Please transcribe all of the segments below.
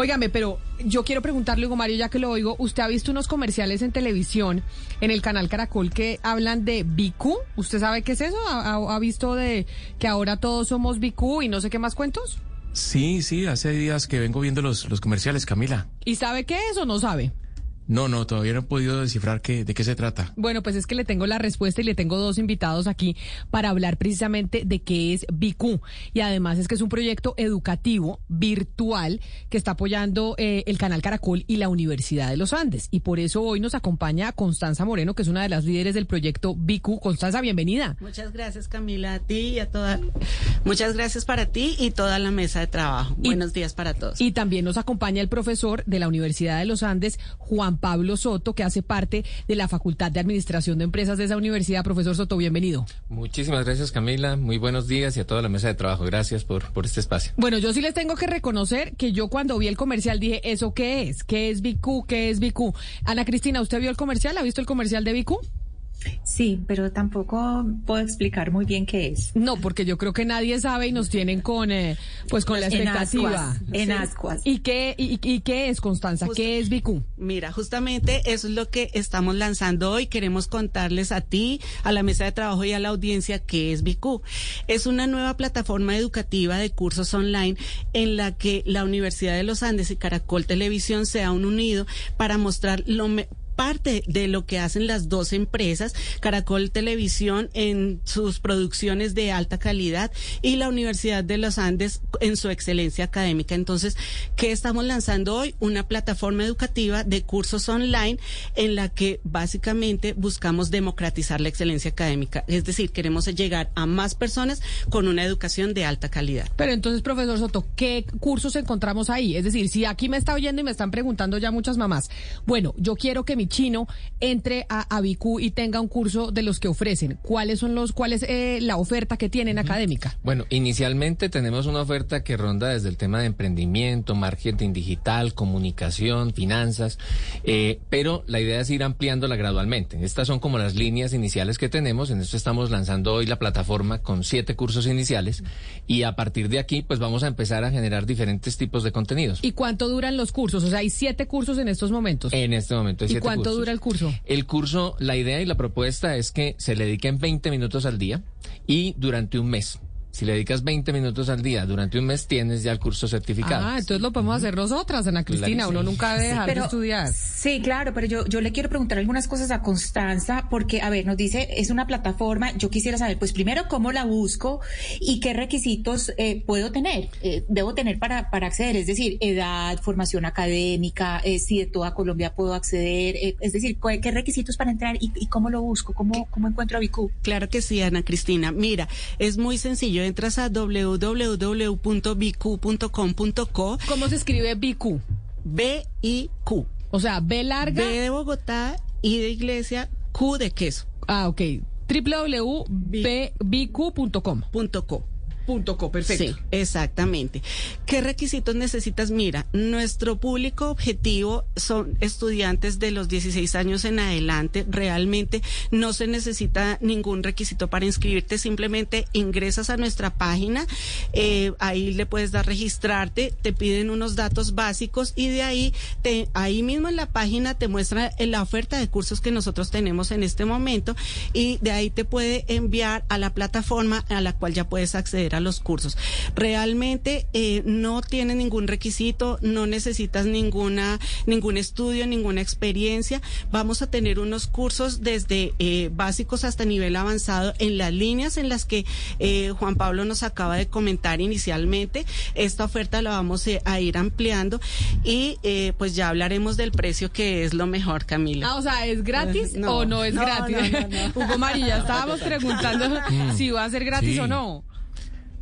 Óigame, pero yo quiero preguntarle, Hugo Mario, ya que lo oigo, ¿usted ha visto unos comerciales en televisión en el canal Caracol que hablan de BQ? ¿Usted sabe qué es eso? ¿Ha, ha visto de que ahora todos somos BQ y no sé qué más cuentos? Sí, sí, hace días que vengo viendo los, los comerciales, Camila. ¿Y sabe qué es o no sabe? No, no, todavía no he podido descifrar qué, de qué se trata. Bueno, pues es que le tengo la respuesta y le tengo dos invitados aquí para hablar precisamente de qué es BQ. Y además es que es un proyecto educativo virtual que está apoyando eh, el canal Caracol y la Universidad de los Andes. Y por eso hoy nos acompaña Constanza Moreno, que es una de las líderes del proyecto BQ. Constanza, bienvenida. Muchas gracias, Camila, a ti y a toda. Muchas gracias para ti y toda la mesa de trabajo. Buenos días para todos. Y también nos acompaña el profesor de la Universidad de los Andes, Juan Pablo Soto, que hace parte de la Facultad de Administración de Empresas de esa universidad. Profesor Soto, bienvenido. Muchísimas gracias, Camila. Muy buenos días y a toda la mesa de trabajo. Gracias por, por este espacio. Bueno, yo sí les tengo que reconocer que yo cuando vi el comercial dije, ¿eso qué es? ¿Qué es BQ? ¿Qué es BQ? Ana Cristina, ¿usted vio el comercial? ¿Ha visto el comercial de BQ? Sí, pero tampoco puedo explicar muy bien qué es. No, porque yo creo que nadie sabe y nos tienen con, eh, pues con la expectativa. En ascuas. ¿Y qué, y, y qué es, Constanza? ¿Qué es BQ? Mira, justamente eso es lo que estamos lanzando hoy. Queremos contarles a ti, a la mesa de trabajo y a la audiencia qué es BQ. Es una nueva plataforma educativa de cursos online en la que la Universidad de los Andes y Caracol Televisión se han unido para mostrar lo parte de lo que hacen las dos empresas, Caracol Televisión en sus producciones de alta calidad y la Universidad de los Andes en su excelencia académica. Entonces, ¿qué estamos lanzando hoy? Una plataforma educativa de cursos online en la que básicamente buscamos democratizar la excelencia académica. Es decir, queremos llegar a más personas con una educación de alta calidad. Pero entonces, profesor Soto, ¿qué cursos encontramos ahí? Es decir, si aquí me está oyendo y me están preguntando ya muchas mamás, bueno, yo quiero que mi chino entre a Abicu y tenga un curso de los que ofrecen. ¿Cuáles son los, cuál es eh, la oferta que tienen académica? Bueno, inicialmente tenemos una oferta que ronda desde el tema de emprendimiento, marketing digital, comunicación, finanzas, eh, pero la idea es ir ampliándola gradualmente. Estas son como las líneas iniciales que tenemos. En esto estamos lanzando hoy la plataforma con siete cursos iniciales y a partir de aquí, pues vamos a empezar a generar diferentes tipos de contenidos. ¿Y cuánto duran los cursos? O sea, hay siete cursos en estos momentos. En este momento hay siete ¿Cuánto dura el curso? El curso, la idea y la propuesta es que se le dediquen 20 minutos al día y durante un mes. Si le dedicas 20 minutos al día durante un mes, tienes ya el curso certificado. Ah, entonces lo podemos hacer nosotras, Ana Cristina. Uno nunca debe dejar de estudiar. Sí, claro, pero yo, yo le quiero preguntar algunas cosas a Constanza, porque, a ver, nos dice, es una plataforma. Yo quisiera saber, pues primero, cómo la busco y qué requisitos eh, puedo tener, eh, debo tener para, para acceder. Es decir, edad, formación académica, eh, si de toda Colombia puedo acceder. es decir, qué requisitos para entrar y, y, cómo lo busco, cómo, cómo encuentro a Bicu. Claro que sí, Ana Cristina. Mira, es muy sencillo entras a www.biq.com.co. ¿Cómo se escribe BQ? B-I-Q. O sea, B larga. B de Bogotá, I de iglesia, Q de queso. Ah, ok. www.bq.com. Punto co, perfecto. Exactamente. ¿Qué requisitos necesitas? Mira, nuestro público objetivo son estudiantes de los 16 años en adelante. Realmente no se necesita ningún requisito para inscribirte, simplemente ingresas a nuestra página, eh, ahí le puedes dar registrarte, te piden unos datos básicos y de ahí, ahí mismo en la página te muestra la oferta de cursos que nosotros tenemos en este momento y de ahí te puede enviar a la plataforma a la cual ya puedes acceder a los cursos. Realmente eh, no tiene ningún requisito, no necesitas ninguna ningún estudio, ninguna experiencia. Vamos a tener unos cursos desde eh, básicos hasta nivel avanzado en las líneas en las que eh, Juan Pablo nos acaba de comentar inicialmente. Esta oferta la vamos a ir ampliando y pues ya hablaremos del precio que es lo mejor, Camila. Ah, o sea, ¿es gratis o no es gratis? Hugo María, estábamos preguntando si va a ser gratis o no.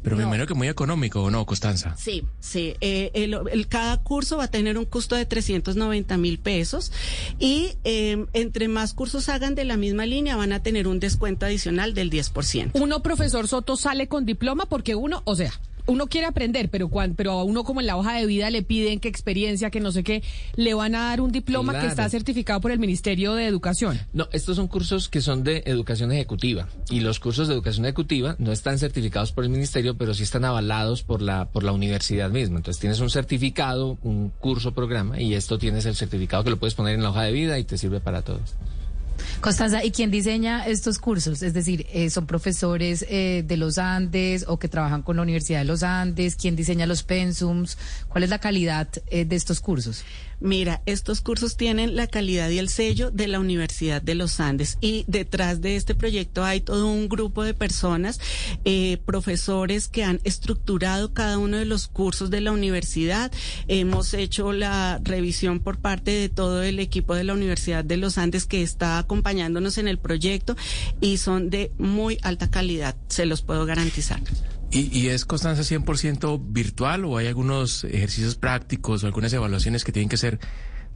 Pero me imagino que muy económico, ¿o no, Constanza? Sí, sí. Eh, el, cada curso va a tener un costo de 390 mil pesos y eh, entre más cursos hagan de la misma línea van a tener un descuento adicional del 10%. Uno, profesor Soto, sale con diploma porque uno, o sea, uno quiere aprender, pero cuan, pero a uno como en la hoja de vida le piden que experiencia, que no sé qué, le van a dar un diploma que está certificado por el Ministerio de Educación. No, estos son cursos que son de educación ejecutiva y los cursos de educación ejecutiva no están certificados por el ministerio, pero sí están avalados por la por la universidad misma. Entonces tienes un certificado, un curso, programa y esto tienes el certificado que lo puedes poner en la hoja de vida y te sirve para todo. Constanza, ¿y quién diseña estos cursos? Es decir, eh, ¿son profesores eh, de los Andes o que trabajan con la Universidad de los Andes? ¿Quién diseña los pensums? ¿Cuál es la calidad eh, de estos cursos? Mira, estos cursos tienen la calidad y el sello de la Universidad de los Andes y detrás de este proyecto hay todo un grupo de personas, profesores que han estructurado cada uno de los cursos de la universidad. Hemos hecho la revisión por parte de todo el equipo de la Universidad de los Andes que está acompañándonos en el proyecto y son de muy alta calidad, se los puedo garantizar. ¿Y, y es Constanza 100% virtual o hay algunos ejercicios prácticos o algunas evaluaciones que tienen que ser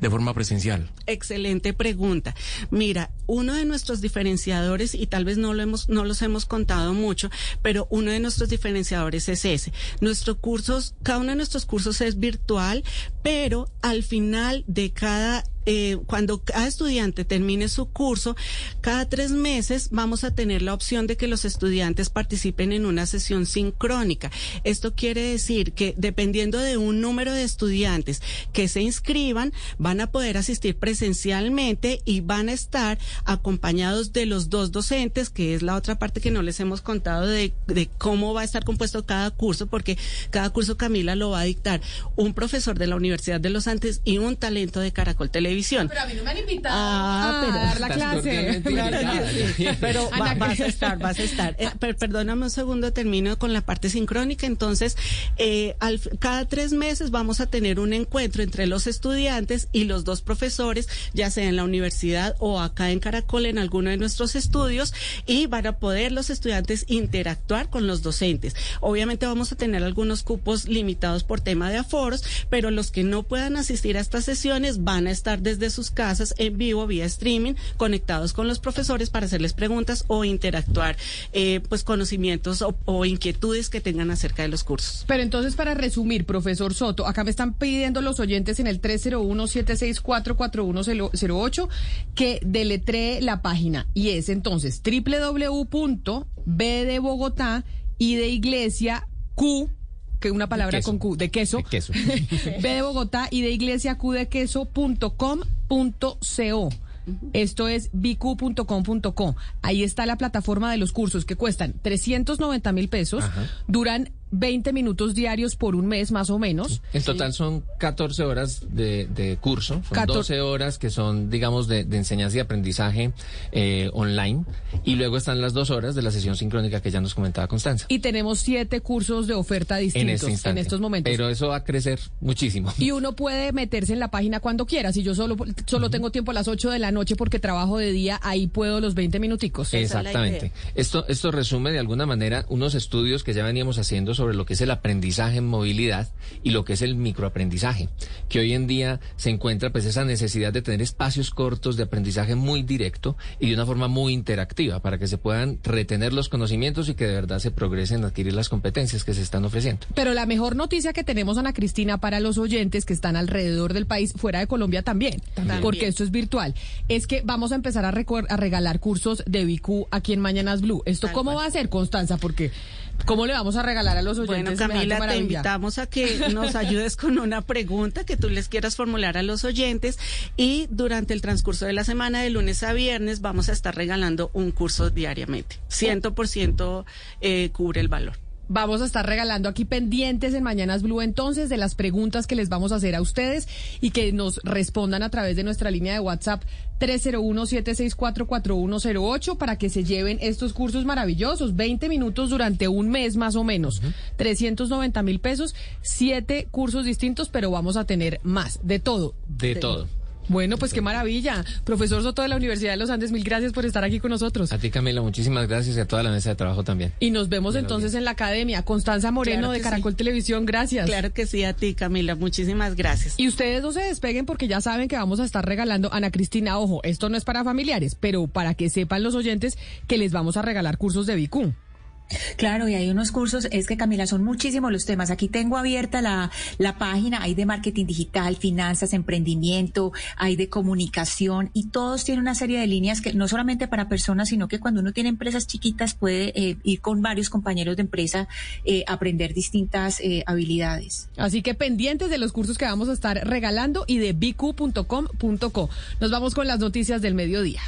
de forma presencial? Excelente pregunta. Mira, uno de nuestros diferenciadores, y tal vez no lo hemos, no los hemos contado mucho, pero uno de nuestros diferenciadores es ese. Nuestros cursos, cada uno de nuestros cursos es virtual, pero al final de cada eh, cuando cada estudiante termine su curso, cada tres meses vamos a tener la opción de que los estudiantes participen en una sesión sincrónica. Esto quiere decir que dependiendo de un número de estudiantes que se inscriban, van a poder asistir presencialmente y van a estar acompañados de los dos docentes, que es la otra parte que no les hemos contado de, cómo va a estar compuesto cada curso, porque cada curso Camila lo va a dictar un profesor de la Universidad de los Andes y un talento de Caracol Televisión. Pero a mí no me han invitado Ah, a dar la clase. Claro sí, pero va- vas a estar, vas a estar. Eh, per- perdóname un segundo, termino con la parte sincrónica. Entonces, eh, al- cada tres meses vamos a tener un encuentro entre los estudiantes y los dos profesores, ya sea en la universidad o acá en Caracol en alguno de nuestros estudios, y van a poder los estudiantes interactuar con los docentes. Obviamente vamos a tener algunos cupos limitados por tema de aforos, pero los que no puedan asistir a estas sesiones van a estar desde sus casas en vivo vía streaming conectados con los profesores para hacerles preguntas o interactuar eh, pues conocimientos o, inquietudes que tengan acerca de los cursos. Pero entonces, para resumir, profesor Soto, acá me están pidiendo los oyentes en el 301-764-4108 que deletree la página. Y es entonces www.b de Bogotá y de Iglesia Q, que una palabra queso. con Q, de queso. De queso. B de Bogotá y de Iglesia Q de queso.com.co. Esto es bq.com.co. Ahí está la plataforma de los cursos que cuestan 390 mil pesos, Ajá. duran 20 minutos diarios por un mes más o menos. En total son 14 horas de, de curso, son Cator- 12 horas que son, digamos, de, de enseñanza y aprendizaje eh, online, y luego están las dos horas de la sesión sincrónica que ya nos comentaba Constanza. Y tenemos siete cursos de oferta distintos en este instante. estos momentos. Pero eso va a crecer muchísimo. Y uno puede meterse en la página cuando quiera. Si yo solo, solo tengo tiempo a las 8 de la noche porque trabajo de día, ahí puedo los 20 minuticos. Exactamente. Esto, esto resume de alguna manera unos estudios que ya veníamos haciendo sobre lo que es el aprendizaje en movilidad y lo que es el microaprendizaje, que hoy en día se encuentra pues esa necesidad de tener espacios cortos de aprendizaje muy directo y de una forma muy interactiva para que se puedan retener los conocimientos y que de verdad se progresen en adquirir las competencias que se están ofreciendo. Pero la mejor noticia que tenemos, Ana Cristina, para los oyentes que están alrededor del país, fuera de Colombia también, También. porque esto es virtual, es que vamos a empezar a, a regalar cursos de BQ aquí en Mañanas Blue. ¿Esto Tal cómo cual. va a ser, Constanza? Porque, ¿cómo le vamos a regalar a los oyentes? Bueno, Camila, te invitamos a que nos ayudes con una pregunta que tú les quieras formular a los oyentes y durante el transcurso de la semana, de lunes a viernes, vamos a estar regalando un curso diariamente. 100% eh, cubre el valor. Vamos a estar regalando aquí pendientes en Mañanas Blue entonces de las preguntas que les vamos a hacer a ustedes y que nos respondan a través de nuestra línea de WhatsApp 301-764-4108 para que se lleven estos cursos maravillosos, 20 minutos durante un mes más o menos, 390 mil pesos, siete cursos distintos, pero vamos a tener más, de todo. De todo. Bueno, pues qué maravilla. Profesor Soto de la Universidad de los Andes, mil gracias por estar aquí con nosotros. A ti Camila, muchísimas gracias y a toda la mesa de trabajo también. Y nos vemos entonces en la academia. Constanza Moreno Claro de Caracol sí. Televisión, gracias. Claro que sí, a ti, Camila. Muchísimas gracias. Y ustedes no se despeguen porque ya saben que vamos a estar regalando, Ana Cristina, ojo, esto no es para familiares, pero para que sepan los oyentes que les vamos a regalar cursos de BQ. Claro, y hay unos cursos, es que Camila, son muchísimos los temas. Aquí tengo abierta la, la página, hay de marketing digital, finanzas, emprendimiento, hay de comunicación y todos tienen una serie de líneas que no solamente para personas, sino que cuando uno tiene empresas chiquitas puede eh, ir con varios compañeros de empresa, eh, aprender distintas eh, habilidades. Así que pendientes de los cursos que vamos a estar regalando y de bq.com.co. Nos vamos con las noticias del mediodía.